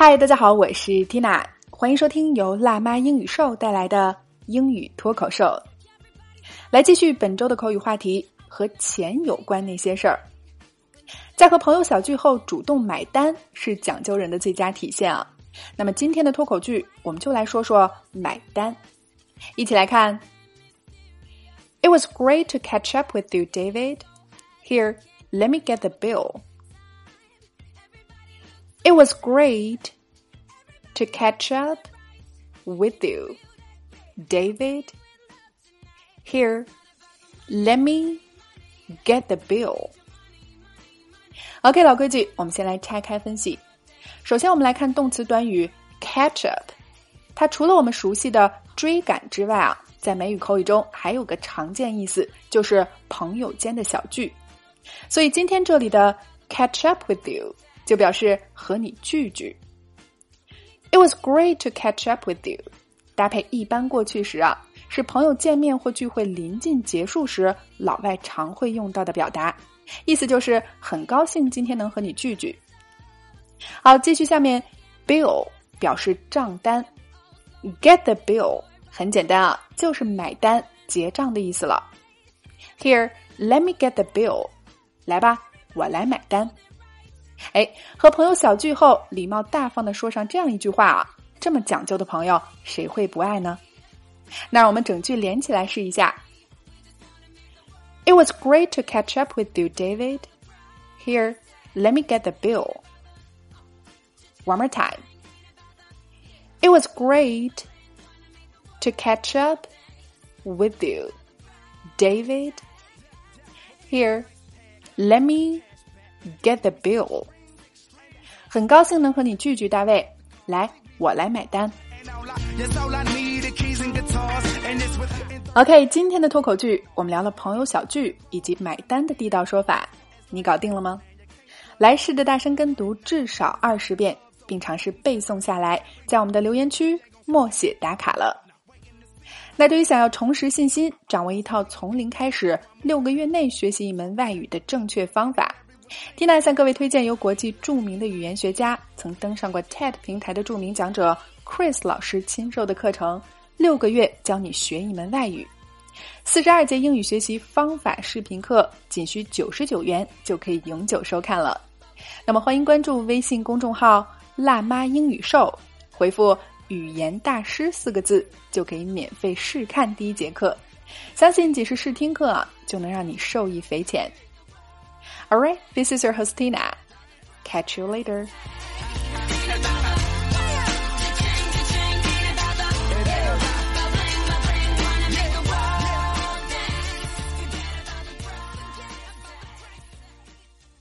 嗨，大家好，我是 Tina，欢迎收听由辣妈英语秀带来的英语脱口秀。来继续本周的口语话题，和钱有关那些事儿。在和朋友小聚后主动买单是讲究人的最佳体现啊。那么今天的脱口剧，我们就来说说买单。一起来看。It was great to catch up with you, David. Here, let me get the bill. It was great to catch up with you, David. Here, let me get the bill. OK，老规矩，我们先来拆开分析。首先，我们来看动词短语 catch up，它除了我们熟悉的追赶之外啊，在美语口语中还有个常见意思，就是朋友间的小聚。所以今天这里的 catch up with you。就表示和你聚聚。It was great to catch up with you。搭配一般过去时啊，是朋友见面或聚会临近结束时，老外常会用到的表达，意思就是很高兴今天能和你聚聚。好，继续下面，bill 表示账单，get the bill 很简单啊，就是买单结账的意思了。Here, let me get the bill。来吧，我来买单。哎，和朋友小聚后，礼貌大方的说上这样一句话啊，这么讲究的朋友，谁会不爱呢？那我们整句连起来试一下。It was great to catch up with you, David. Here, let me get the bill. One more time. It was great to catch up with you, David. Here, let me Get the bill，很高兴能和你聚聚，大卫。来，我来买单。OK，今天的脱口剧我们聊了朋友小聚以及买单的地道说法，你搞定了吗？来试着大声跟读至少二十遍，并尝试背诵下来，在我们的留言区默写打卡了。那对于想要重拾信心、掌握一套从零开始、六个月内学习一门外语的正确方法。Tina 向各位推荐由国际著名的语言学家、曾登上过 TED 平台的著名讲者 Chris 老师亲授的课程，六个月教你学一门外语，四十二节英语学习方法视频课，仅需九十九元就可以永久收看了。那么欢迎关注微信公众号“辣妈英语秀”，回复“语言大师”四个字就可以免费试看第一节课。相信仅是试听课啊，就能让你受益匪浅。All right, this is your host Tina. Catch you later.